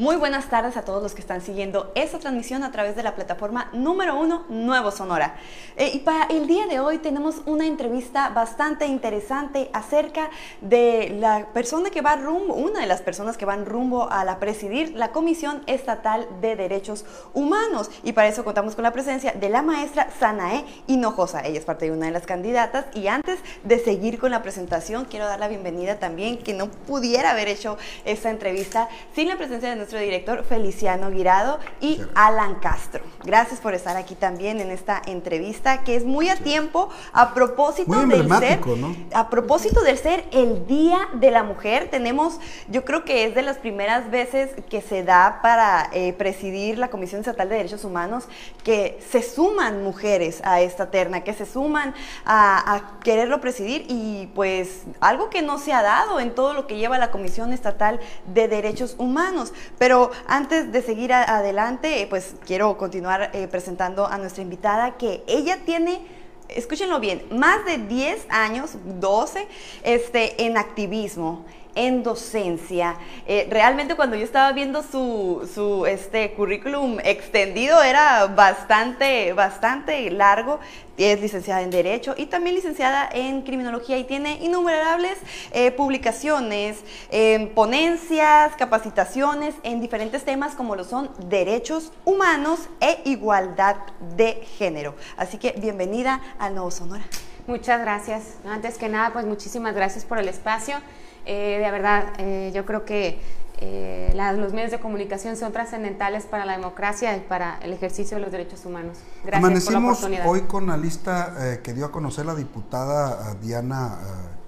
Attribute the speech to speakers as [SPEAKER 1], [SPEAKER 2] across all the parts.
[SPEAKER 1] Muy buenas tardes a todos los que están siguiendo esta transmisión a través de la plataforma número uno Nuevo Sonora. Eh, y para el día de hoy tenemos una entrevista bastante interesante acerca de la persona que va rumbo, una de las personas que van rumbo a la presidir la Comisión Estatal de Derechos Humanos. Y para eso contamos con la presencia de la maestra Sanae Hinojosa. Ella es parte de una de las candidatas. Y antes de seguir con la presentación, quiero dar la bienvenida también, que no pudiera haber hecho esta entrevista sin la presencia de nuestra nuestro director Feliciano Guirado y Alan Castro. Gracias por estar aquí también en esta entrevista que es muy a tiempo a propósito del ser a propósito del ser el Día de la Mujer. Tenemos, yo creo que es de las primeras veces que se da para eh, presidir la Comisión Estatal de Derechos Humanos que se suman mujeres a esta terna, que se suman a, a quererlo presidir y pues algo que no se ha dado en todo lo que lleva la Comisión Estatal de Derechos Humanos. Pero antes de seguir adelante, pues quiero continuar eh, presentando a nuestra invitada que ella tiene escúchenlo bien, más de 10 años, 12, este, en activismo en docencia. Eh, realmente cuando yo estaba viendo su, su este, currículum extendido era bastante, bastante largo. Es licenciada en Derecho y también licenciada en Criminología y tiene innumerables eh, publicaciones, ponencias, capacitaciones en diferentes temas como lo son derechos humanos e igualdad de género. Así que bienvenida al Nuevo Sonora.
[SPEAKER 2] Muchas gracias. Antes que nada, pues muchísimas gracias por el espacio. Eh, de verdad, eh, yo creo que eh, los medios de comunicación son trascendentales para la democracia y para el ejercicio de los derechos humanos.
[SPEAKER 3] Gracias Amanecimos por la hoy con la lista que dio a conocer la diputada Diana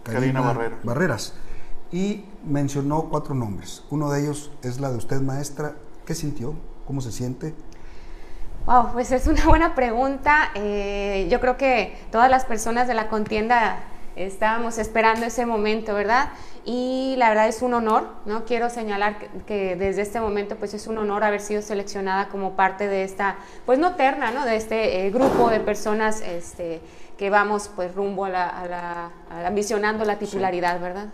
[SPEAKER 3] Karina, Barreras y mencionó cuatro nombres. Uno de ellos es la de usted, maestra. ¿Qué sintió? ¿Cómo se siente?
[SPEAKER 2] Wow, pues es una buena pregunta. yo creo que todas las personas de la contienda estábamos esperando ese momento, ¿verdad? y la verdad es un honor, ¿no? Quiero señalar que, desde este momento pues es un honor haber sido seleccionada como parte de esta, pues no terna, ¿no? De este eh, grupo de personas este, que vamos pues rumbo a la, a la, ambicionando la titularidad, ¿verdad?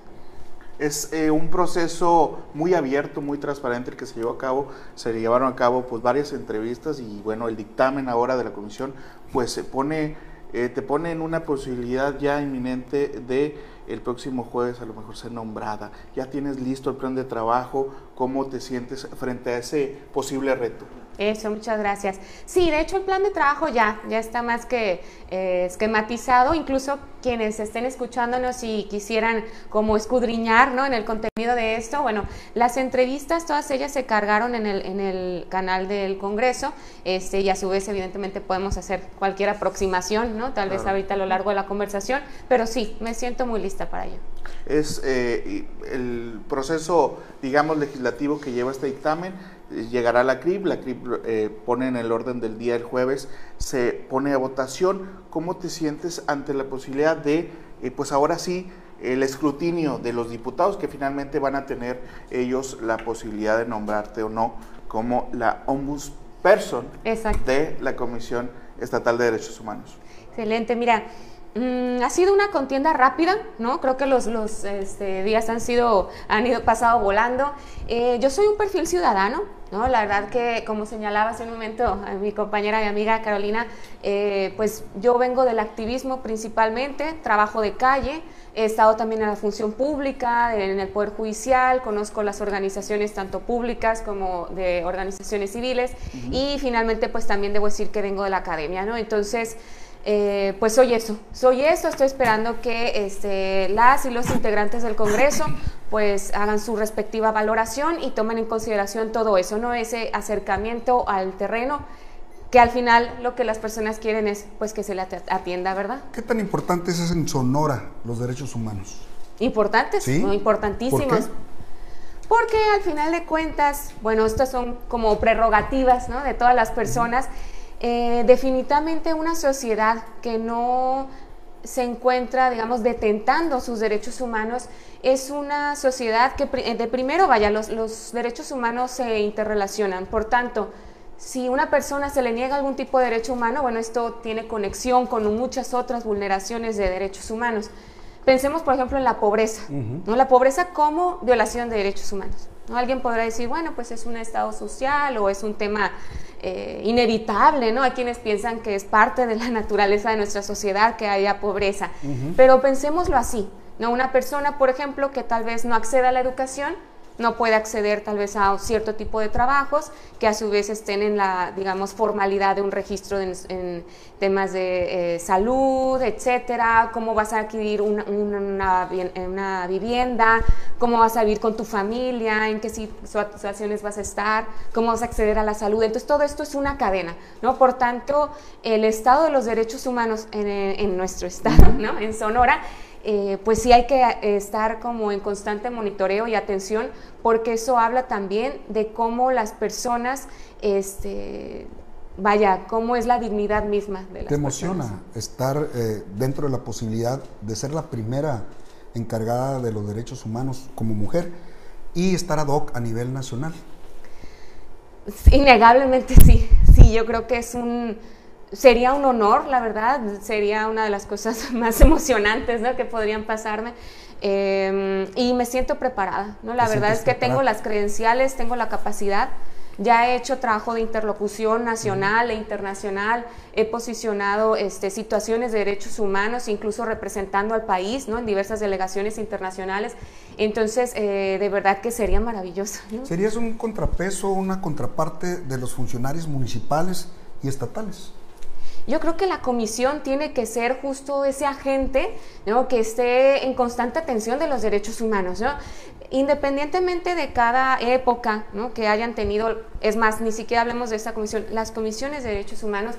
[SPEAKER 4] Es eh, un proceso muy abierto, muy transparente el que se llevó a cabo. Se llevaron a cabo pues varias entrevistas y bueno, el dictamen ahora de la comisión pues se pone, eh, te pone en una posibilidad ya inminente de el próximo jueves a lo mejor ser nombrada. Ya tienes listo el plan de trabajo, ¿cómo te sientes frente a ese posible reto?
[SPEAKER 2] Eso, muchas gracias. Sí, de hecho el plan de trabajo ya, ya está más que eh, esquematizado, incluso quienes estén escuchándonos y quisieran como escudriñar ¿no? en el contenido de esto, bueno, las entrevistas, todas ellas se cargaron en el, en el canal del Congreso, este, y a su vez evidentemente podemos hacer cualquier aproximación, ¿no? tal vez ahorita a lo largo de la conversación, pero sí, me siento muy lista para ello.
[SPEAKER 4] Es eh, el proceso, digamos, legislativo que lleva este dictamen llegará la CRIP, la CRIP eh, pone en el orden del día el jueves, se pone a votación. ¿Cómo te sientes ante la posibilidad de, eh, pues ahora sí, el escrutinio de los diputados que finalmente van a tener ellos la posibilidad de nombrarte o no como la ombudsperson de la Comisión Estatal de Derechos Humanos?
[SPEAKER 2] Excelente, mira. Mm, ha sido una contienda rápida, ¿no? Creo que los, los este, días han sido, han ido pasado volando. Eh, yo soy un perfil ciudadano, ¿no? La verdad que, como señalaba hace un momento a mi compañera y amiga Carolina, eh, pues yo vengo del activismo principalmente, trabajo de calle, he estado también en la función pública, en el Poder Judicial, conozco las organizaciones tanto públicas como de organizaciones civiles y finalmente pues también debo decir que vengo de la academia, ¿no? Entonces, eh, pues soy eso, soy eso, estoy esperando que este, las y los integrantes del Congreso pues hagan su respectiva valoración y tomen en consideración todo eso, ¿no? Ese acercamiento al terreno que al final lo que las personas quieren es pues que se le atienda, ¿verdad?
[SPEAKER 3] ¿Qué tan importantes es en Sonora los derechos humanos?
[SPEAKER 2] Importantes, ¿Sí? importantísimos. Porque al final de cuentas, bueno, estas son como prerrogativas ¿no? de todas las personas. Eh, definitivamente una sociedad que no se encuentra, digamos, detentando sus derechos humanos, es una sociedad que de primero, vaya, los, los derechos humanos se interrelacionan. Por tanto, si una persona se le niega algún tipo de derecho humano, bueno, esto tiene conexión con muchas otras vulneraciones de derechos humanos. Pensemos, por ejemplo, en la pobreza, ¿no? La pobreza como violación de derechos humanos. ¿No? Alguien podrá decir, bueno, pues es un estado social o es un tema eh, inevitable, ¿no? Hay quienes piensan que es parte de la naturaleza de nuestra sociedad que haya pobreza. Pero pensémoslo así, ¿no? Una persona, por ejemplo, que tal vez no acceda a la educación, no puede acceder tal vez a cierto tipo de trabajos que a su vez estén en la, digamos, formalidad de un registro en, temas de eh, salud, etcétera, cómo vas a adquirir una, una, vivienda, cómo vas a vivir con tu familia, en qué situaciones vas a estar, cómo vas a acceder a la salud. Entonces, todo esto es una cadena, ¿no? Por tanto, el estado de los derechos humanos en, en nuestro estado, ¿no? En Sonora, eh, pues sí hay que eh, estar como en constante monitoreo y atención porque eso habla también de cómo las personas, este, vaya, cómo es la dignidad misma de las
[SPEAKER 3] ¿Te emociona estar eh, dentro de la posibilidad de ser la primera encargada de los derechos humanos como mujer y estar ad hoc a nivel nacional?
[SPEAKER 2] Innegablemente sí, sí, yo creo que es un sería un honor, la verdad, sería una de las cosas más emocionantes ¿no? que podrían pasarme. Em, y me siento preparada, ¿no? La verdad es que tengo las credenciales, tengo la capacidad. Ya he hecho trabajo de interlocución nacional e internacional, he posicionado este, situaciones de derechos humanos, incluso representando al país ¿no? en diversas delegaciones internacionales. Entonces, eh, de verdad que sería maravilloso.
[SPEAKER 3] ¿Serías un contrapeso, una contraparte de los funcionarios municipales y estatales?
[SPEAKER 2] Yo creo que la comisión tiene que ser justo ese agente ¿no? que esté en constante atención de los derechos humanos. ¿no? Independientemente de cada época ¿no? que hayan tenido, es más, ni siquiera hablemos de esta comisión, las comisiones de derechos humanos,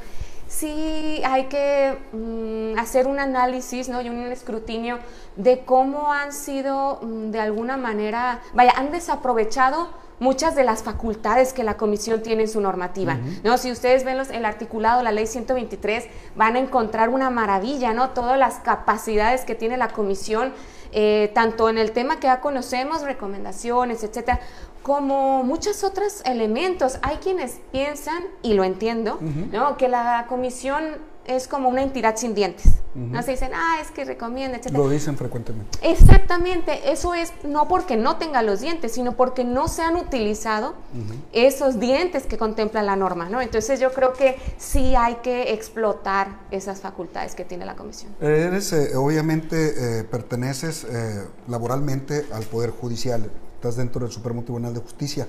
[SPEAKER 2] sí hay que mm, hacer un análisis ¿no? y un escrutinio de cómo han sido mm, de alguna manera, vaya, han desaprovechado muchas de las facultades que la comisión tiene en su normativa. ¿no? Si ustedes ven los, el articulado, la ley 123, van a encontrar una maravilla, ¿no? Todas las capacidades que tiene la comisión, eh, tanto en el tema que ya conocemos, recomendaciones, etcétera, como muchos otros elementos. Hay quienes piensan, y lo entiendo, ¿no? que la comisión es como una entidad sin dientes. No se dicen, ah, es que recomienda, etc.
[SPEAKER 3] Lo dicen frecuentemente.
[SPEAKER 2] Exactamente, eso es no porque no tenga los dientes, sino porque no se han utilizado esos dientes que contempla la norma, ¿no? Entonces yo creo que sí hay que explotar esas facultades que tiene la comisión.
[SPEAKER 3] Eres, eh, obviamente, eh, perteneces eh, laboralmente al Poder Judicial, estás dentro del Supremo Tribunal de Justicia.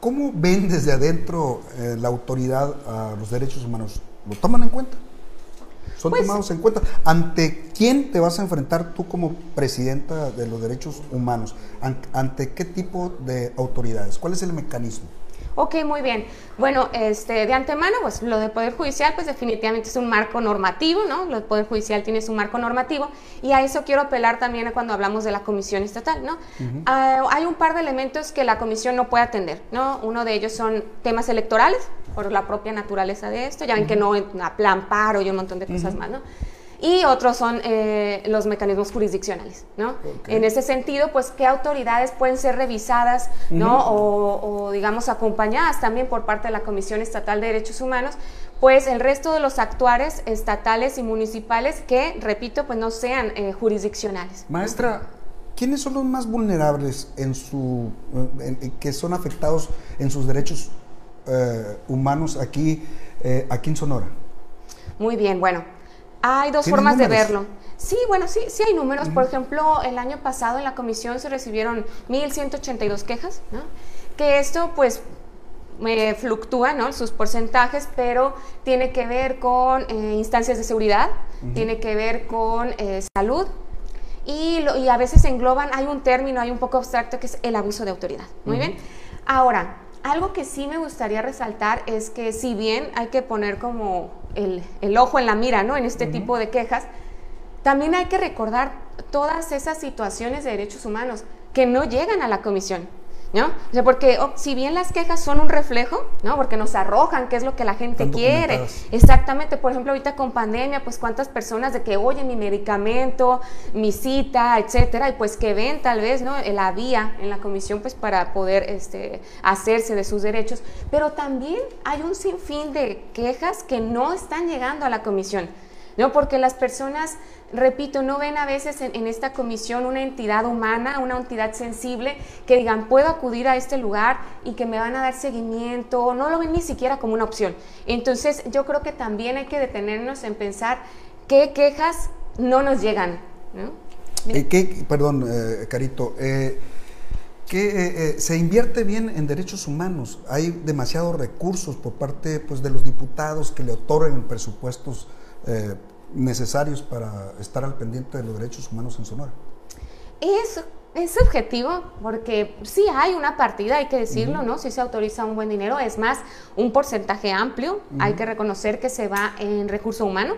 [SPEAKER 3] ¿Cómo ven desde adentro la autoridad a los derechos humanos? ¿Lo toman en cuenta? ¿Son pues tomados en cuenta? ¿Ante quién te vas a enfrentar tú como presidenta de los derechos humanos? ¿Ante qué tipo de autoridades? ¿Cuál es el mecanismo?
[SPEAKER 2] Ok, muy bien. Bueno, este, de antemano, pues lo de Poder Judicial, pues definitivamente es un marco normativo, ¿no? Lo Poder Judicial tiene su marco normativo y a eso quiero apelar también cuando hablamos de la Comisión Estatal, ¿no? Ah, hay un par de elementos que la Comisión no puede atender, ¿no? Uno de ellos son temas electorales, por la propia naturaleza de esto, ya ven que no, plan paro y un montón de cosas más, ¿no? Y otros son eh, los mecanismos jurisdiccionales, ¿no? En ese sentido, pues, ¿qué autoridades pueden ser revisadas, ¿no? o, digamos, acompañadas también por parte de la Comisión Estatal de Derechos Humanos? Pues el resto de los actuares estatales y municipales que, repito, pues no sean eh, jurisdiccionales.
[SPEAKER 3] Maestra, ¿quiénes son los más vulnerables en su, que son afectados en sus derechos eh, humanos aquí, aquí en Sonora?
[SPEAKER 2] Muy bien, bueno, hay dos formas de verlo. Sí, bueno, sí, sí hay números. Por ejemplo, el año pasado en la comisión se recibieron 1.182 quejas, ¿no? Que esto, pues, me fluctúa, ¿no? Sus porcentajes, pero tiene que ver con eh, instancias de seguridad, tiene que ver con eh, salud, y, y, a veces engloban, hay un término, hay un poco abstracto que es el abuso de autoridad. Muy bien. Ahora, algo que sí me gustaría resaltar es que si bien hay que poner como el, ojo en la mira, ¿no? En este tipo de quejas, también hay que recordar todas esas situaciones de derechos humanos que no llegan a la comisión. ¿No? O sea, porque oh, si bien las quejas son un reflejo, ¿no? Porque nos arrojan qué es lo que la gente quiere. Exactamente, por ejemplo, ahorita con pandemia, pues cuántas personas de que, oye, mi medicamento, mi cita, etcétera, y pues que ven tal vez, ¿no? La vía en la comisión, pues para poder este, hacerse de sus derechos. Pero también hay un sinfín de quejas que no están llegando a la comisión. ¿no? Porque las personas, repito, no ven a veces en, esta comisión una entidad humana, una entidad sensible, que digan, puedo acudir a este lugar y que me van a dar seguimiento, no lo ven ni siquiera como una opción. Entonces, yo creo que también hay que detenernos en pensar qué quejas no nos llegan, ¿no?
[SPEAKER 3] Eh, perdón, eh, Carito, eh, que se invierte bien en derechos humanos. Hay demasiados recursos por parte pues, de los diputados que le otorgan presupuestos necesarios para estar al pendiente de los derechos humanos en Sonora.
[SPEAKER 2] Es, es subjetivo porque sí hay una partida, hay que decirlo, ¿no? Sí se autoriza un buen dinero, es más, un porcentaje amplio, hay que reconocer que se va en recurso humano,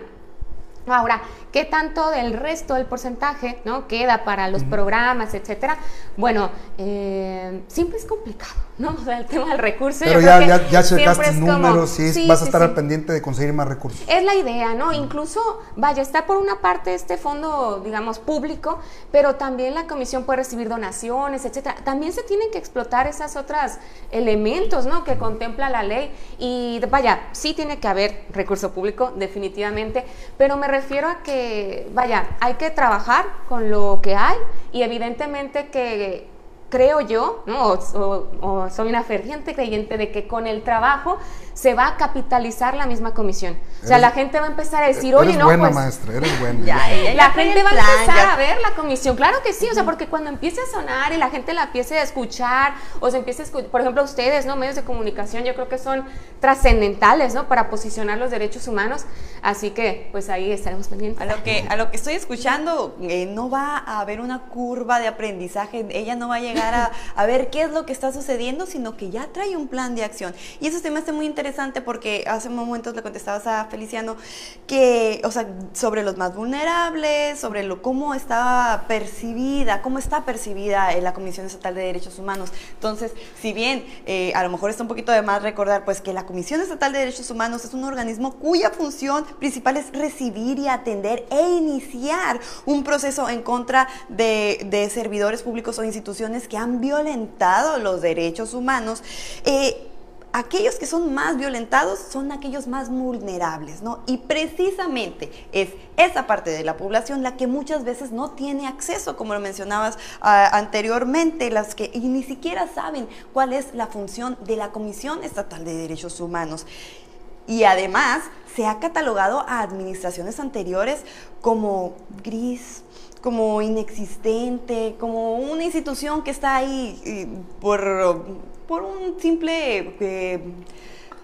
[SPEAKER 2] Ahora, ¿qué tanto del resto del porcentaje ¿no? queda para los programas, etcétera? Bueno, eh, siempre es complicado, ¿no? O sea, el tema del recurso.
[SPEAKER 3] Pero ya, ya, ya checaste números, sí, vas a estar al pendiente de conseguir más recursos.
[SPEAKER 2] Es la idea, ¿no? Incluso, vaya, está por una parte este fondo, digamos, público, pero también la comisión puede recibir donaciones, etcétera. También se tienen que explotar esos otros elementos, ¿no? Que contempla la ley. Y vaya, sí tiene que haber recurso público, definitivamente, pero me refiero a que, vaya, hay que trabajar con lo que hay y evidentemente que creo yo, ¿no? o, soy una ferviente creyente de que con el trabajo se va a capitalizar la misma comisión. O sea, la gente va a empezar a decir, oye, no,
[SPEAKER 3] buena,
[SPEAKER 2] pues,
[SPEAKER 3] maestra, eres buena.
[SPEAKER 2] la gente va a empezar a ver la comisión. Claro que sí, o sea, porque cuando empiece a sonar y la gente la empiece a escuchar, o se empiece a escuchar, por ejemplo, ustedes, ¿no? Medios de comunicación, yo creo que son trascendentales, ¿no? Para posicionar los derechos humanos. Así que, pues ahí estaremos pendientes.
[SPEAKER 1] A lo que, a lo que estoy escuchando, eh, no va a haber una curva de aprendizaje, ella no va a llegar a, a ver qué es lo que está sucediendo, sino que ya trae un plan de acción. Y eso se me hace muy interesante interesante porque hace momentos le contestabas a Feliciano que, o sea, sobre los más vulnerables, sobre lo, cómo estaba percibida, cómo está percibida la Comisión Estatal de Derechos Humanos. Entonces, si bien eh, a lo mejor está un poquito de más recordar, pues que la Comisión Estatal de Derechos Humanos es un organismo cuya función principal es recibir y atender e iniciar un proceso en contra de, de servidores públicos o instituciones que han violentado los derechos humanos. Eh, aquellos que son más violentados son aquellos más vulnerables, ¿no? Y precisamente es esa parte de la población la que muchas veces no tiene acceso, como lo mencionabas ah, anteriormente, las que ni siquiera saben cuál es la función de la Comisión Estatal de Derechos Humanos. Y además se ha catalogado a administraciones anteriores como gris, como inexistente, como una institución que está ahí por por un simple... Eh,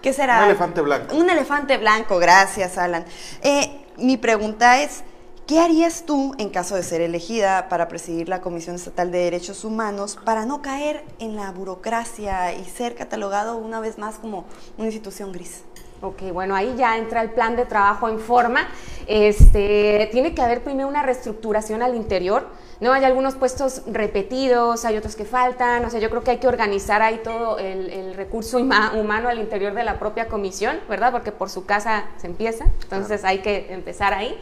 [SPEAKER 1] ¿Qué será?
[SPEAKER 4] Un elefante blanco.
[SPEAKER 1] Un elefante blanco, gracias Alan. Eh, mi pregunta es, ¿qué harías tú en caso de ser elegida para presidir la Comisión Estatal de Derechos Humanos para no caer en la burocracia y ser catalogado una vez más como una institución gris?
[SPEAKER 2] Ok, bueno, ahí ya entra el plan de trabajo en forma. Este, tiene que haber primero una reestructuración al interior ¿no? Hay algunos puestos repetidos, hay otros que faltan, o sea, yo creo que hay que organizar ahí todo el, recurso humano al interior de la propia comisión, ¿verdad? Porque por su casa se empieza, entonces hay que empezar ahí.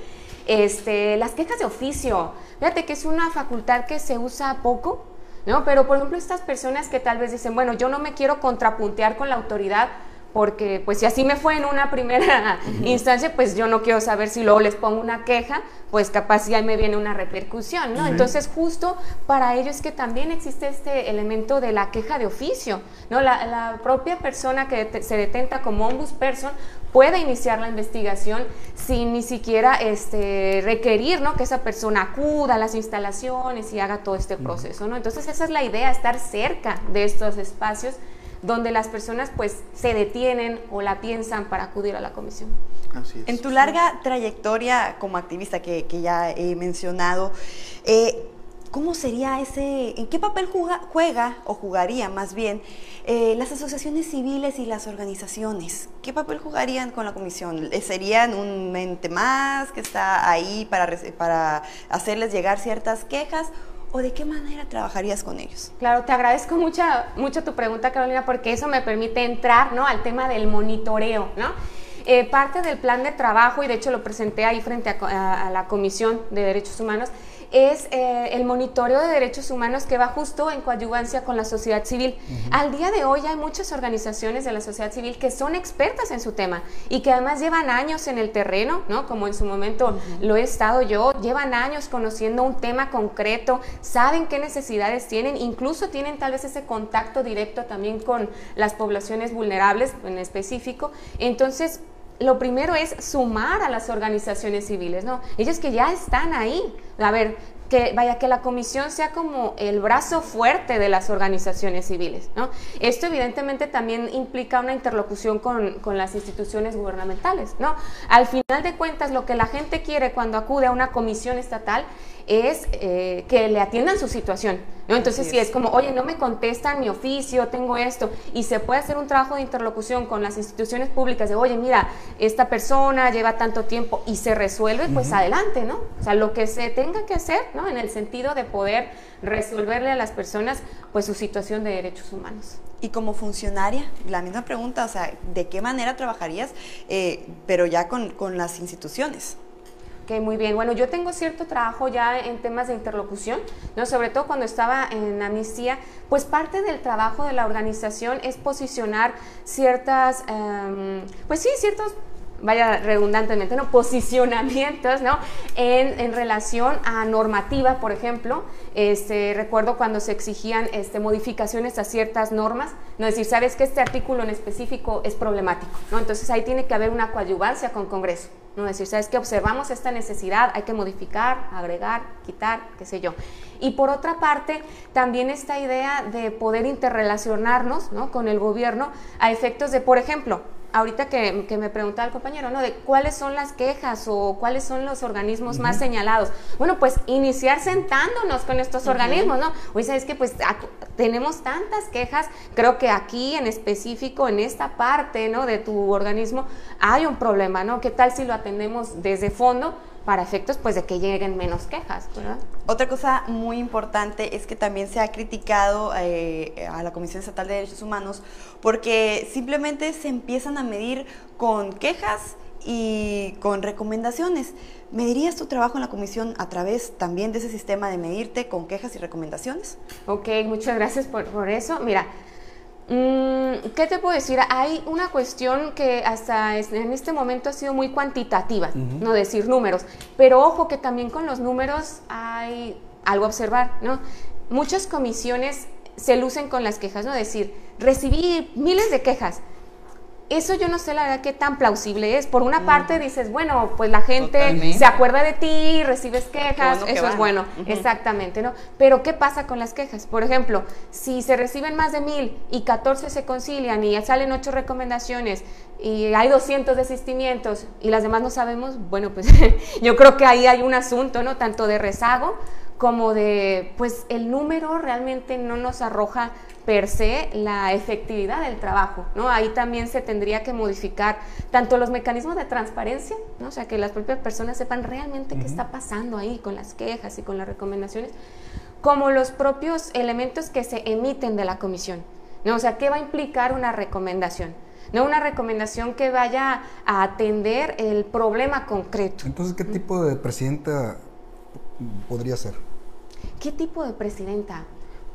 [SPEAKER 2] Este, las quejas de oficio, fíjate que es una facultad que se usa poco, ¿no? Pero por ejemplo estas personas que tal vez dicen, bueno, yo no me quiero contrapuntear con la autoridad, porque pues si así me fue en una primera instancia, pues yo no quiero saber si luego les pongo una queja, pues capaz si ahí me viene una repercusión, ¿no? Entonces justo para ello es que también existe este elemento de la queja de oficio, ¿no? La, propia persona que se detenta como ombudsperson puede iniciar la investigación sin ni siquiera este, requerir ¿no? que esa persona acuda a las instalaciones y haga todo este proceso. ¿no? Entonces esa es la idea, estar cerca de estos espacios donde las personas pues se detienen o la piensan para acudir a la comisión.
[SPEAKER 1] Así es. En tu larga trayectoria como activista que, ya he mencionado, eh, ¿cómo sería ese, en qué papel juega o jugaría más bien eh, las asociaciones civiles y las organizaciones? ¿Qué papel jugarían con la comisión? ¿Serían un ente más que está ahí para, para hacerles llegar ciertas quejas? O de qué manera trabajarías con ellos?
[SPEAKER 2] Claro, te agradezco mucho, mucho tu pregunta, Carolina, porque eso me permite entrar ¿no? al tema del monitoreo, ¿no? Eh, parte del plan de trabajo, y de hecho lo presenté ahí frente a, la Comisión de Derechos Humanos, es eh, el monitoreo de derechos humanos que va justo en coadyuvancia con la sociedad civil. Al día de hoy hay muchas organizaciones de la sociedad civil que son expertas en su tema y que además llevan años en el terreno, ¿no? Como en su momento lo he estado yo, llevan años conociendo un tema concreto, saben qué necesidades tienen, incluso tienen tal vez ese contacto directo también con las poblaciones vulnerables en específico. Entonces, lo primero es sumar a las organizaciones civiles, ¿no? Ellos que ya están ahí. A ver, que vaya que la comisión sea como el brazo fuerte de las organizaciones civiles. ¿no? Esto evidentemente también implica una interlocución con, con, las instituciones gubernamentales. ¿no? Al final de cuentas, lo que la gente quiere cuando acude a una comisión estatal es eh, que le atiendan su situación. ¿no? Entonces, si es. como, oye, no me contestan mi oficio, tengo esto, y se puede hacer un trabajo de interlocución con las instituciones públicas de, oye, mira, esta persona lleva tanto tiempo y se resuelve, pues adelante, ¿no? O sea, lo que se tenga que hacer, ¿no? En el sentido de poder resolverle a las personas, pues, su situación de derechos humanos.
[SPEAKER 1] Y como funcionaria, la misma pregunta, o sea, ¿de qué manera trabajarías, eh, pero ya con, con las instituciones?
[SPEAKER 2] Ok, muy bien. Bueno, yo tengo cierto trabajo ya en temas de interlocución, ¿no? sobre todo cuando estaba en Amnistía, pues parte del trabajo de la organización es posicionar ciertas, em, pues sí, ciertos vaya redundantemente, ¿no? posicionamientos ¿no? En, relación a normativa, por ejemplo. Este, recuerdo cuando se exigían este, modificaciones a ciertas normas, no decir, sabes que este artículo en específico es problemático, ¿no? entonces ahí tiene que haber una coadyuvancia con Congreso. No decir, sabes que observamos esta necesidad, hay que modificar, agregar, quitar, qué sé yo. Y por otra parte, también esta idea de poder interrelacionarnos ¿no? con el gobierno a efectos de, por ejemplo, ahorita que, me preguntaba el compañero, ¿no? De cuáles son las quejas o cuáles son los organismos más señalados. Bueno, pues iniciar sentándonos con estos organismos, ¿no? Oye, ¿sabes que Pues tenemos tantas quejas, creo que aquí en específico, en esta parte, ¿no? De tu organismo, hay un problema, ¿no? ¿Qué tal si lo atendemos desde fondo? Para efectos pues de que lleguen menos quejas. ¿verdad?
[SPEAKER 1] Otra cosa muy importante es que también se ha criticado eh, a la Comisión Estatal de Derechos Humanos porque simplemente se empiezan a medir con quejas y con recomendaciones. ¿Medirías tu trabajo en la comisión a través también de ese sistema de medirte con quejas y recomendaciones?
[SPEAKER 2] Ok, muchas gracias por, por eso. Mira, ¿Qué te puedo decir? Hay una cuestión que hasta en este momento ha sido muy cuantitativa, no decir números, pero ojo que también con los números hay algo a observar, ¿no? Muchas comisiones se lucen con las quejas, ¿no? Decir, recibí miles de quejas, eso yo no sé la verdad qué tan plausible es. Por una mm. parte dices, bueno, pues la gente se acuerda de ti, recibes quejas, eso es bueno, exactamente, ¿no? Pero ¿qué pasa con las quejas? Por ejemplo, si se reciben más de mil y 14 se concilian y ya salen ocho recomendaciones y hay 200 desistimientos y las demás no sabemos, bueno, pues yo creo que ahí hay un asunto, ¿no? Tanto de rezago como de, pues el número realmente no nos arroja per se la efectividad del trabajo, ¿no? Ahí también se tendría que modificar tanto los mecanismos de transparencia, ¿no? O sea, que las propias personas sepan realmente qué está pasando ahí con las quejas y con las recomendaciones, como los propios elementos que se emiten de la comisión, ¿no? O sea, ¿qué va a implicar una recomendación? No una recomendación que vaya a atender el problema concreto.
[SPEAKER 3] Entonces, ¿qué tipo de presidenta podría ser?
[SPEAKER 2] ¿Qué tipo de presidenta?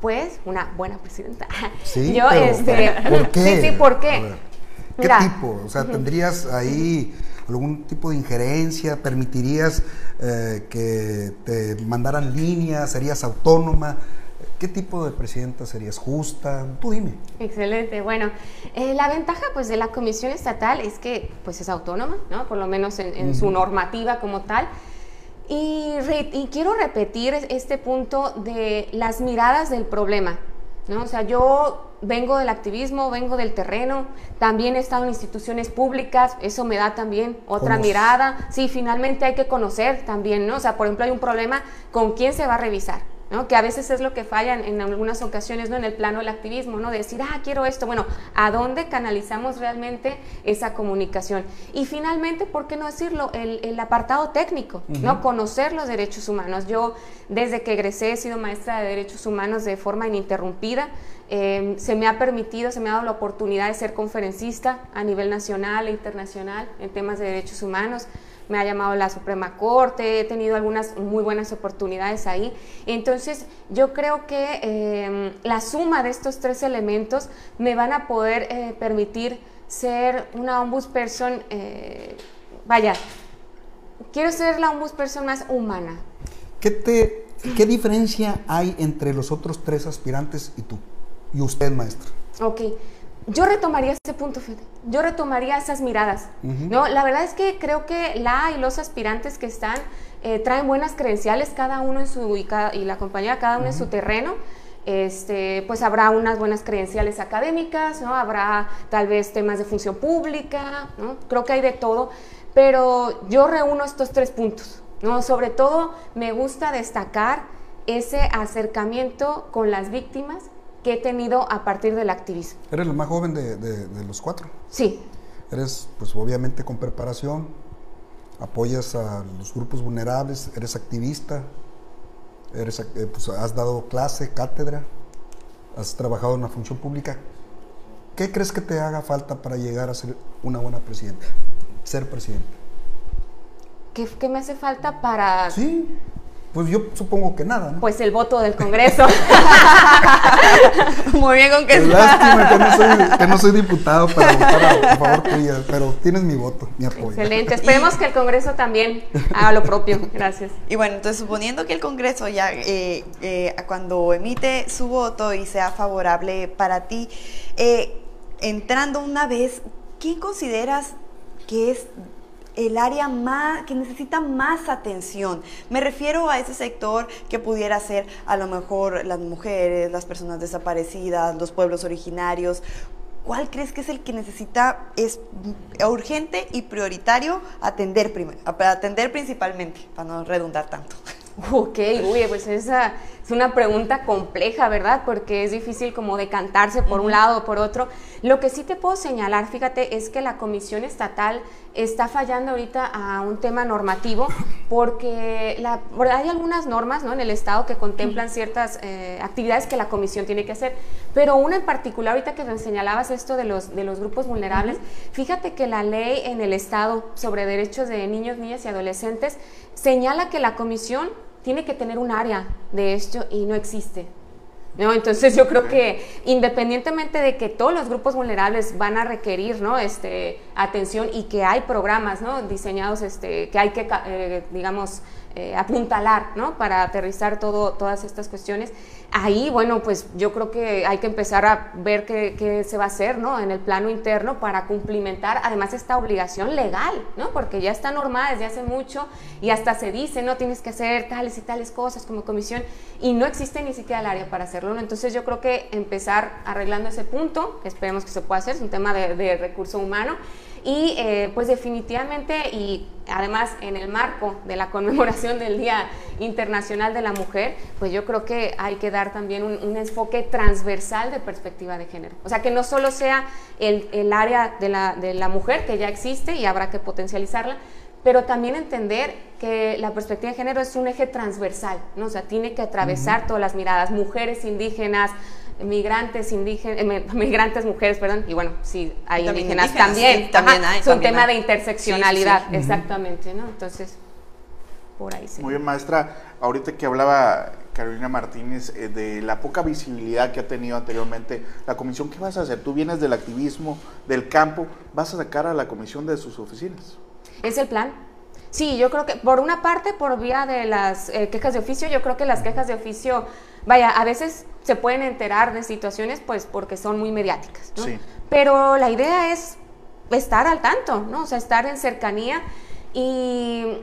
[SPEAKER 2] Pues una buena presidenta.
[SPEAKER 3] Sí, Yo, este, ¿por qué?
[SPEAKER 2] Sí, sí, ¿por qué?
[SPEAKER 3] ¿Qué tipo? O sea, ¿tendrías ahí algún tipo de injerencia? ¿Permitirías eh, que te mandaran líneas? ¿Serías autónoma? ¿Qué tipo de presidenta serías? ¿Justa? Tú dime.
[SPEAKER 2] Excelente. Bueno, eh, la ventaja pues de la Comisión Estatal es que pues es autónoma, ¿no? Por lo menos en, su normativa como tal. Y, quiero repetir este punto de las miradas del problema. ¿no? O sea, yo vengo del activismo, vengo del terreno, también he estado en instituciones públicas, eso me da también otra mirada. Sí, finalmente hay que conocer también, ¿no? O sea, por ejemplo, hay un problema, ¿con quién se va a revisar? Que a veces es lo que falla en, algunas ocasiones ¿no? en el plano del activismo, ¿no? de decir, ah, quiero esto, bueno, ¿a dónde canalizamos realmente esa comunicación? Y finalmente, ¿por qué no decirlo? El, apartado técnico, ¿no? conocer los derechos humanos. Yo desde que egresé he sido maestra de derechos humanos de forma ininterrumpida, em, se me ha permitido, se me ha dado la oportunidad de ser conferencista a nivel nacional e internacional en temas de derechos humanos me ha llamado la Suprema Corte, he tenido algunas muy buenas oportunidades ahí. Entonces, yo creo que em, la suma de estos tres elementos me van a poder eh, permitir ser una ombudsperson, eh, vaya, quiero ser la ombudsperson más humana.
[SPEAKER 3] ¿Qué, te, ¿Qué diferencia hay entre los otros tres aspirantes y tú? Y usted, maestra.
[SPEAKER 2] Ok yo retomaría ese punto, Fede. Yo retomaría esas miradas. ¿no? La verdad es que creo que la y los aspirantes que están eh, traen buenas credenciales, cada uno en su, y, la compañía, cada uno en su terreno. Este, pues habrá unas buenas credenciales académicas, ¿no? Habrá tal vez temas de función pública, ¿no? Creo que hay de todo, pero yo reúno estos tres puntos, ¿no? Sobre todo me gusta destacar ese acercamiento con las víctimas que he tenido a partir del activismo.
[SPEAKER 3] ¿Eres la más joven de, los cuatro?
[SPEAKER 2] Sí.
[SPEAKER 3] Eres, pues obviamente con preparación, apoyas a los grupos vulnerables, eres activista, eres, eh, pues, has dado clase, cátedra, has trabajado en la función pública. ¿Qué crees que te haga falta para llegar a ser una buena presidenta? Ser presidenta.
[SPEAKER 2] ¿Qué, qué me hace falta para...?
[SPEAKER 3] Sí, pues yo supongo que nada, ¿no?
[SPEAKER 2] Pues el voto del Congreso.
[SPEAKER 1] Muy bien con que
[SPEAKER 3] Lástima que no, soy, que no soy diputado para votar a, favor tuya, pero tienes mi voto, mi apoyo.
[SPEAKER 2] Excelente. Esperemos que el Congreso también haga lo propio. Gracias.
[SPEAKER 1] Y bueno, entonces suponiendo que el Congreso ya eh, eh, cuando emite su voto y sea favorable para ti, eh, entrando una vez, ¿qué consideras que es el área más, que necesita más atención. Me refiero a ese sector que pudiera ser a lo mejor las mujeres, las personas desaparecidas, los pueblos originarios. ¿Cuál crees que es el que necesita, es urgente y prioritario atender, atender principalmente, para no redundar tanto?
[SPEAKER 2] Ok, uy, pues esa es una pregunta compleja, ¿verdad? Porque es difícil como decantarse por un lado o por otro. Lo que sí te puedo señalar, fíjate, es que la Comisión Estatal está fallando ahorita a un tema normativo porque la, hay algunas normas ¿no? en el Estado que contemplan ciertas eh, actividades que la Comisión tiene que hacer, pero una en particular, ahorita que señalabas esto de los, de los grupos vulnerables, fíjate que la ley en el Estado sobre derechos de niños, niñas y adolescentes señala que la Comisión tiene que tener un área de esto y no existe. ¿No? Entonces yo creo que independientemente de que todos los grupos vulnerables van a requerir ¿no? este, atención y que hay programas ¿no? diseñados este, que hay que, eh, digamos, eh, apuntalar ¿no? para aterrizar todas estas cuestiones, ahí, bueno, pues yo creo que hay que empezar a ver qué, se va a hacer, ¿no? En el plano interno para cumplimentar, además, esta obligación legal, ¿no? Porque ya está normada desde hace mucho y hasta se dice, ¿no? Tienes que hacer tales y tales cosas como comisión y no existe ni siquiera el área para hacerlo, ¿no? Entonces yo creo que empezar arreglando ese punto, esperemos que se pueda hacer, es un tema de recurso humano y eh, pues definitivamente y además en el marco de la conmemoración del Día Internacional de la Mujer, pues yo creo que hay que dar también un, enfoque transversal de perspectiva de género. O sea, que no solo sea el, el área de la, de la mujer, que ya existe y habrá que potencializarla, pero también entender que la perspectiva de género es un eje transversal, ¿no? o sea, tiene que atravesar todas las miradas, mujeres indígenas, migrantes indígenas, eh, migrantes mujeres, perdón, y bueno, sí, hay indígenas, también, también hay, es un tema de interseccionalidad, exactamente, ¿no? Entonces, por ahí sí.
[SPEAKER 4] Muy bien, maestra, ahorita que hablaba Carolina Martínez eh, de la poca visibilidad que ha tenido anteriormente la comisión, ¿qué vas a hacer? Tú vienes del activismo, del campo, ¿vas a sacar a la comisión de sus oficinas?
[SPEAKER 2] Es el plan, Sí, yo creo que por una parte, por vía de las eh, quejas de oficio, yo creo que las quejas de oficio, vaya, a veces se pueden enterar de situaciones pues porque son muy mediáticas, ¿no? Sí. Pero la idea es estar al tanto, ¿no? O sea, estar en cercanía y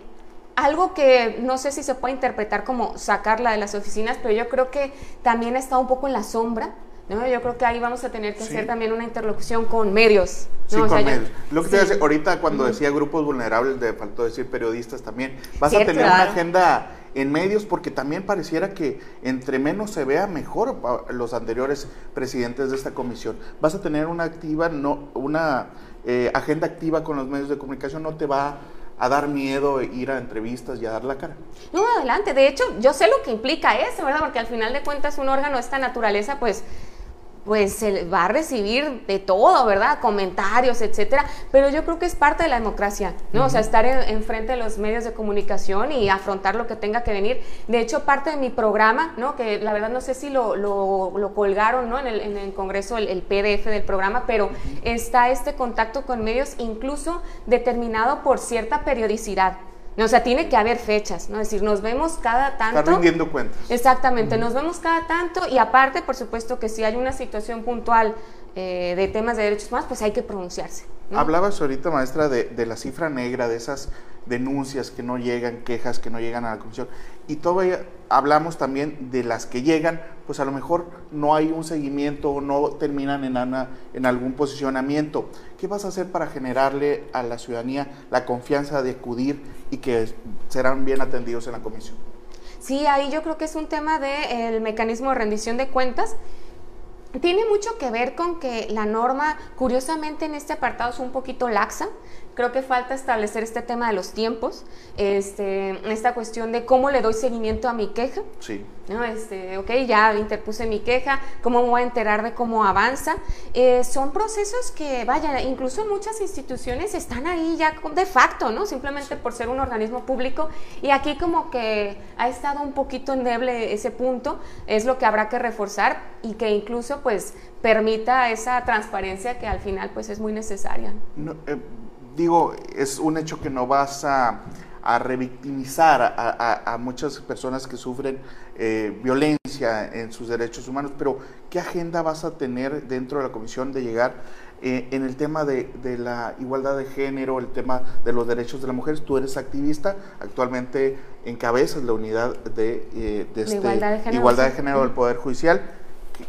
[SPEAKER 2] algo que no sé si se puede interpretar como sacarla de las oficinas, pero yo creo que también estado un poco en la sombra ¿no? Yo creo que ahí vamos a tener que hacer también una interlocución con medios.
[SPEAKER 4] Sí, con medios. Lo que te decía, ahorita cuando decía grupos vulnerables, de faltó decir periodistas también, vas a tener una agenda en medios porque también pareciera que entre menos se vea mejor los anteriores presidentes de esta comisión. Vas a tener una activa, no, una eh, agenda activa con los medios de comunicación, no te va a dar miedo ir a entrevistas y a dar la cara.
[SPEAKER 2] No, adelante. De hecho, yo sé lo que implica eso, ¿verdad? Porque al final de cuentas un órgano de esta naturaleza, pues pues va a recibir de todo, ¿verdad? Comentarios, etcétera, pero yo creo que es parte de la democracia, ¿no? O sea, estar enfrente en de los medios de comunicación y afrontar lo que tenga que venir. De hecho, parte de mi programa, ¿no? Que la verdad no sé si lo, lo, colgaron, ¿no? En el, en el Congreso, el, el, PDF del programa, pero está este contacto con medios incluso determinado por cierta periodicidad. O sea, tiene que haber fechas, ¿no? Es decir, nos vemos cada tanto.
[SPEAKER 4] Estar rindiendo cuentas.
[SPEAKER 2] Exactamente, nos vemos cada tanto y aparte, por supuesto, que si hay una situación puntual eh, de temas de derechos humanos, pues hay que pronunciarse.
[SPEAKER 4] Hablabas ahorita, maestra, de, de, la cifra negra, de esas denuncias que no llegan, quejas que no llegan a la comisión. Y todavía hablamos también de las que llegan, pues a lo mejor no hay un seguimiento o no terminan en, en algún posicionamiento. ¿Qué vas a hacer para generarle a la ciudadanía la confianza de acudir y que serán bien atendidos en la comisión?
[SPEAKER 2] Sí, ahí yo creo que es un tema del el mecanismo de rendición de cuentas tiene mucho que ver con que la norma, curiosamente en este apartado es un poquito laxa. Creo que falta establecer este tema de los tiempos, este, esta cuestión de cómo le doy seguimiento a mi queja.
[SPEAKER 4] Sí.
[SPEAKER 2] ¿no? Este, ok, ya interpuse mi queja, cómo me voy a enterar de cómo avanza. Eh, son procesos que, vaya, incluso en muchas instituciones están ahí ya de facto, ¿no? Simplemente por ser un organismo público. Y aquí como que ha estado un poquito endeble ese punto, es lo que habrá que reforzar y que incluso pues permita esa transparencia que al final pues es muy necesaria.
[SPEAKER 4] Eh, digo, es un hecho que no vas a, revictimizar a, muchas personas que sufren eh, violencia en sus derechos humanos, pero ¿qué agenda vas a tener dentro de la comisión de llegar eh, en el tema de, la igualdad de género, el tema de los derechos de las mujeres? Tú eres activista, actualmente encabezas la unidad de,
[SPEAKER 2] este, igualdad de género,
[SPEAKER 4] igualdad de género del Poder Judicial.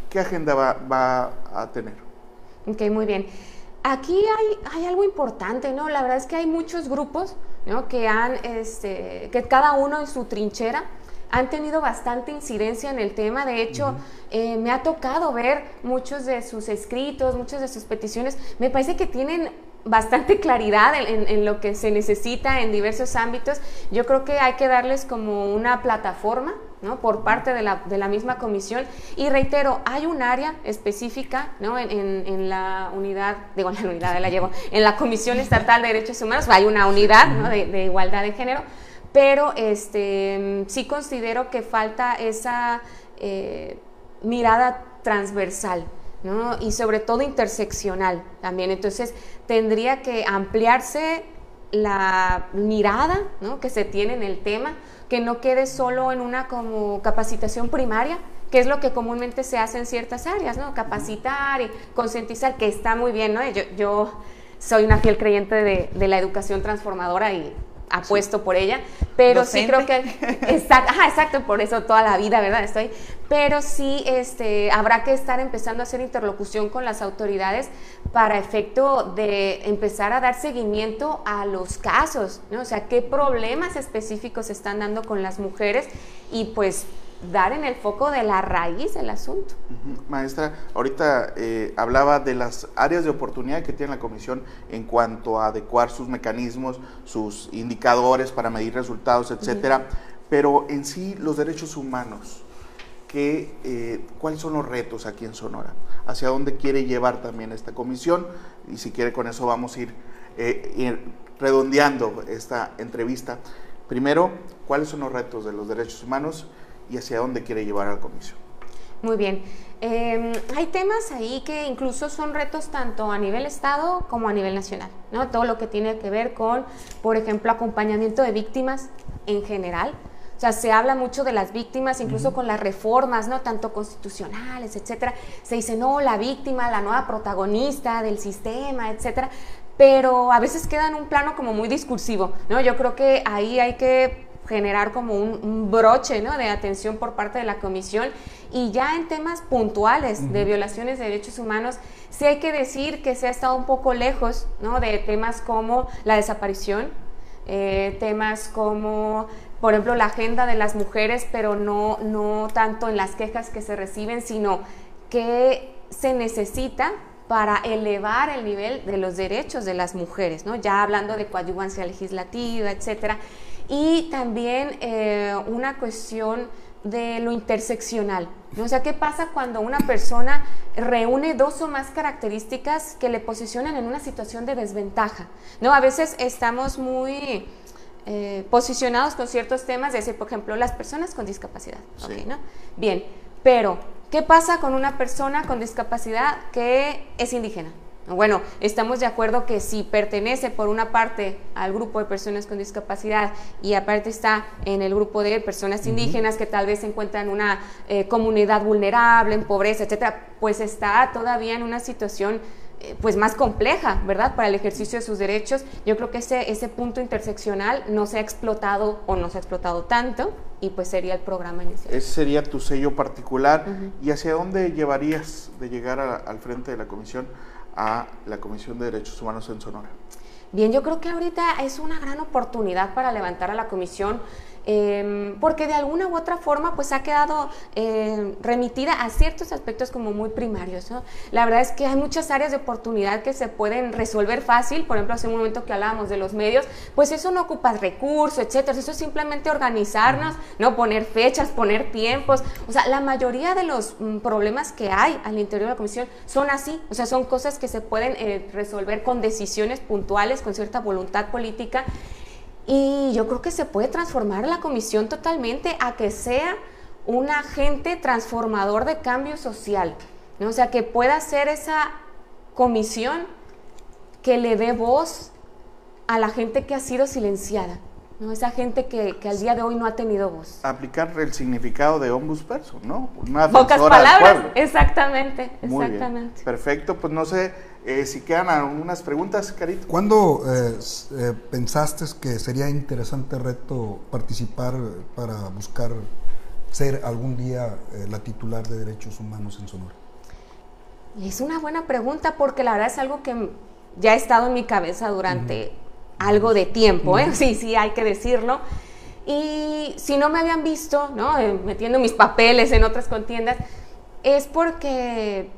[SPEAKER 4] ¿Qué, agenda va, va, a tener?
[SPEAKER 2] Ok, muy bien. Aquí hay, hay, algo importante, ¿no? La verdad es que hay muchos grupos, ¿no? Que han, este, que cada uno en su trinchera han tenido bastante incidencia en el tema. De hecho, eh, me ha tocado ver muchos de sus escritos, muchas de sus peticiones. Me parece que tienen bastante claridad en, lo que se necesita en diversos ámbitos. Yo creo que hay que darles como una plataforma ¿no? por parte de la, de la, misma comisión. Y reitero, hay un área específica ¿no? en, en, la unidad, digo, en la unidad la llevo, en la Comisión Estatal de Derechos Humanos, hay una unidad ¿no? de, de, igualdad de género, pero este, sí considero que falta esa eh, mirada transversal. ¿No? y sobre todo interseccional también. Entonces tendría que ampliarse la mirada ¿no? que se tiene en el tema, que no quede solo en una como capacitación primaria, que es lo que comúnmente se hace en ciertas áreas, ¿no? Capacitar y concientizar, que está muy bien, ¿no? Yo, yo soy una fiel creyente de, de la educación transformadora y apuesto por ella, pero sí creo que exacto, por eso toda la vida, ¿verdad? Estoy, pero sí este habrá que estar empezando a hacer interlocución con las autoridades para efecto de empezar a dar seguimiento a los casos, ¿no? O sea, qué problemas específicos se están dando con las mujeres y pues dar en el foco de la raíz del asunto.
[SPEAKER 4] Maestra, ahorita eh, hablaba de las áreas de oportunidad que tiene la comisión en cuanto a adecuar sus mecanismos, sus indicadores para medir resultados, etcétera, pero en sí los derechos humanos. Que, eh, ¿Cuáles son los retos aquí en Sonora? ¿Hacia dónde quiere llevar también esta comisión? Y si quiere con eso vamos a ir, eh, ir redondeando esta entrevista. Primero, ¿cuáles son los retos de los derechos humanos? y hacia dónde quiere llevar a la comisión.
[SPEAKER 2] Muy bien. Em, hay temas ahí que incluso son retos tanto a nivel Estado como a nivel nacional, ¿no? Todo lo que tiene que ver con, por ejemplo, acompañamiento de víctimas en general. O sea, se habla mucho de las víctimas, incluso con las reformas, ¿no? Tanto constitucionales, etcétera. Se dice, no, la víctima, la nueva protagonista del sistema, etcétera. Pero a veces queda en un plano como muy discursivo, ¿no? Yo creo que ahí hay que generar como un, broche ¿no? de atención por parte de la comisión y ya en temas puntuales de violaciones de derechos humanos, sí hay que decir que se ha estado un poco lejos ¿no? de temas como la desaparición, eh, temas como, por ejemplo, la agenda de las mujeres, pero no, no tanto en las quejas que se reciben, sino que se necesita para elevar el nivel de los derechos de las mujeres, ¿no? ya hablando de coadyuvancia legislativa, etcétera y también eh, una cuestión de lo interseccional. O sea, ¿qué pasa cuando una persona reúne dos o más características que le posicionan en una situación de desventaja? ¿no? A veces estamos muy eh, posicionados con ciertos temas, de decir, por ejemplo, las personas con discapacidad. ¿no? Bien, pero ¿qué pasa con una persona con discapacidad que es indígena? Bueno, estamos de acuerdo que si pertenece por una parte al grupo de personas con discapacidad y aparte está en el grupo de personas indígenas que tal vez se encuentran en una eh, comunidad vulnerable, en pobreza, etcétera, pues está todavía en una situación pues más compleja, ¿verdad? Para el ejercicio de sus derechos. Yo creo que ese, ese punto interseccional no se ha explotado o no se ha explotado tanto y pues sería el programa inicial.
[SPEAKER 4] Ese sería tu sello particular. ¿Y hacia dónde llevarías de llegar al frente de la comisión? a la Comisión de Derechos Humanos en Sonora?
[SPEAKER 2] Bien, yo creo que ahorita es una gran oportunidad para levantar a la comisión Em, porque de alguna u otra forma pues ha quedado eh, remitida a ciertos aspectos como muy primarios. La verdad es que hay muchas áreas de oportunidad que se pueden resolver fácil, por ejemplo hace un momento que hablábamos de los medios, pues eso no ocupa recursos, etcétera, eso es simplemente organizarnos, no poner fechas, poner tiempos, o sea, la mayoría de los mm, problemas que hay al interior de la comisión son así, o sea, son cosas que se pueden eh, resolver con decisiones puntuales, con cierta voluntad política y yo creo que se puede transformar la comisión totalmente a que sea un agente transformador de cambio social. ¿no? O sea, que pueda ser esa comisión que le dé voz a la gente que ha sido silenciada. ¿No? Esa gente que, que, al día de hoy no ha tenido voz.
[SPEAKER 4] Aplicar el significado de ombudsperson, ¿no?
[SPEAKER 2] Una Pocas palabras, exactamente, exactamente.
[SPEAKER 4] Perfecto, pues no sé eh, si quedan algunas preguntas, Carito.
[SPEAKER 3] ¿Cuándo eh, eh, pensaste que sería interesante reto participar para buscar ser algún día la titular de derechos humanos en Sonora?
[SPEAKER 2] Es una buena pregunta porque la verdad es algo que ya ha estado en mi cabeza durante algo de tiempo, sí, sí, hay que decirlo. Y si no me habían visto, ¿no? metiendo mis papeles en otras contiendas, es porque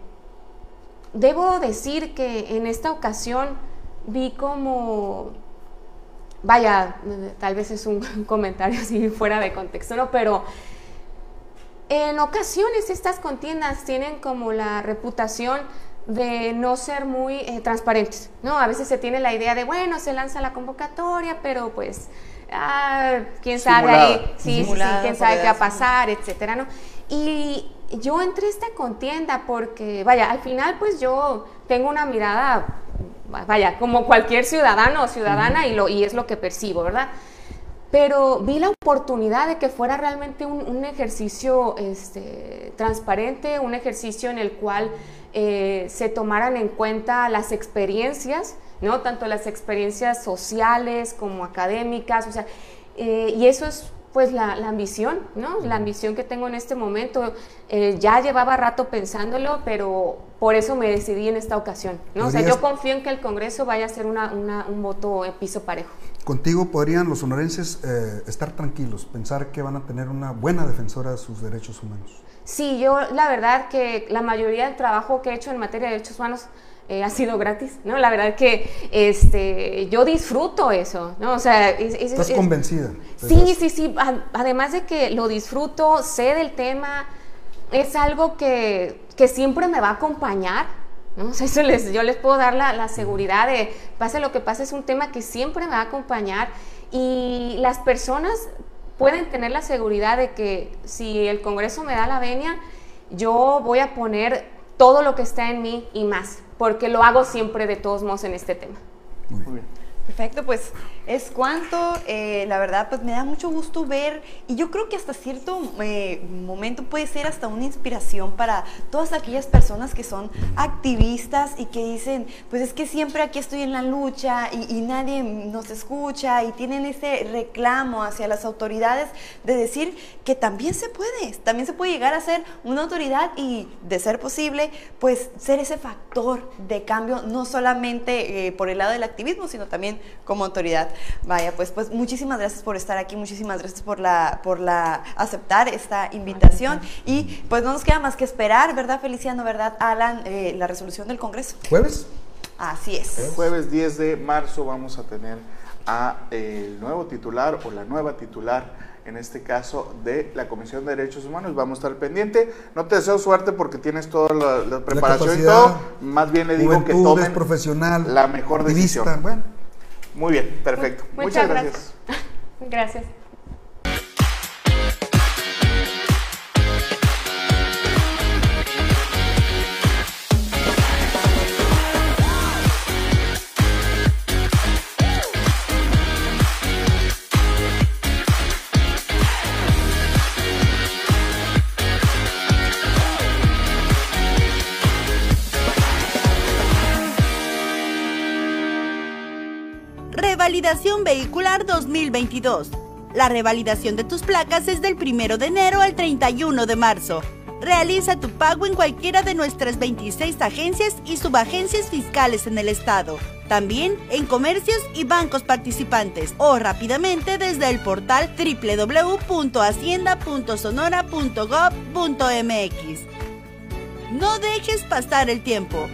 [SPEAKER 2] debo decir que en esta ocasión vi como, vaya, tal vez es un comentario así fuera de contexto, ¿no? Pero en ocasiones estas contiendas tienen como la reputación de no ser muy eh, transparentes, ¿no? A veces se tiene la idea de, bueno, se lanza la convocatoria, pero pues, ah, quién sabe ahí, sí, sí, quién sabe qué va a pasar, etcétera, ¿no? Y yo entré a esta contienda porque, vaya, al final pues yo tengo una mirada, vaya, como cualquier ciudadano o ciudadana y, lo, y es lo que percibo, ¿verdad? Pero vi la oportunidad de que fuera realmente un, ejercicio este, transparente, un ejercicio en el cual eh, se tomaran en cuenta las experiencias, ¿no? Tanto las experiencias sociales como académicas, o sea, eh, y eso es pues la, ambición, ¿no? La ambición que tengo en este momento. Eh, ya llevaba rato pensándolo, pero por eso me decidí en esta ocasión, ¿no? O sea, yo confío en que el Congreso vaya a ser una, un voto en piso parejo.
[SPEAKER 3] Contigo podrían los sonorenses estar tranquilos, pensar que van a tener una buena defensora de sus derechos humanos.
[SPEAKER 2] Sí, yo la verdad que la mayoría del trabajo que he hecho en materia de derechos humanos eh, ha sido gratis, ¿no? La verdad que este, yo disfruto eso, ¿no? O sea,
[SPEAKER 3] ¿Estás convencida?
[SPEAKER 2] Sí, sí, sí. Además de que lo disfruto, sé del tema, es algo que, que siempre me va a acompañar, ¿no? O sea, eso les, yo les puedo dar la, la seguridad de, pase lo que pase, es un tema que siempre me va a acompañar y las personas pueden tener la seguridad de que si el Congreso me da la venia, yo voy a poner todo lo que está en mí y más porque lo hago siempre de todos modos en este tema.
[SPEAKER 1] Muy bien. Perfecto, pues es cuanto, eh, la verdad, pues me da mucho gusto ver y yo creo que hasta cierto eh, momento puede ser hasta una inspiración para todas aquellas personas que son activistas y que dicen, pues es que siempre aquí estoy en la lucha y, nadie nos escucha y tienen ese reclamo hacia las autoridades de decir que también se puede, también se puede llegar a ser una autoridad y de ser posible, pues ser ese factor de cambio, no solamente eh, por el lado del activismo, sino también como autoridad. Vaya, pues, pues muchísimas gracias por estar aquí, muchísimas gracias por la, por la aceptar esta invitación y pues no nos queda más que esperar, ¿verdad Feliciano, verdad Alan, eh, la resolución del Congreso?
[SPEAKER 3] ¿Jueves?
[SPEAKER 1] Así es.
[SPEAKER 4] El jueves 10 de marzo vamos a tener a el nuevo titular o la nueva titular en este caso de la Comisión de Derechos Humanos. Vamos a estar pendiente. No te deseo suerte porque tienes toda la, preparación y todo. Más bien le digo que tomen
[SPEAKER 3] profesional,
[SPEAKER 4] la mejor decisión. Bueno. Muy bien, perfecto. Muchas, gracias.
[SPEAKER 2] gracias.
[SPEAKER 5] Vehicular 2022. La revalidación de tus placas es del 1 de enero al 31 de marzo. Realiza tu pago en cualquiera de nuestras 26 agencias y subagencias fiscales en el estado. También en comercios y bancos participantes o rápidamente desde el portal www.hacienda.sonora.gov.mx. No dejes pasar el tiempo.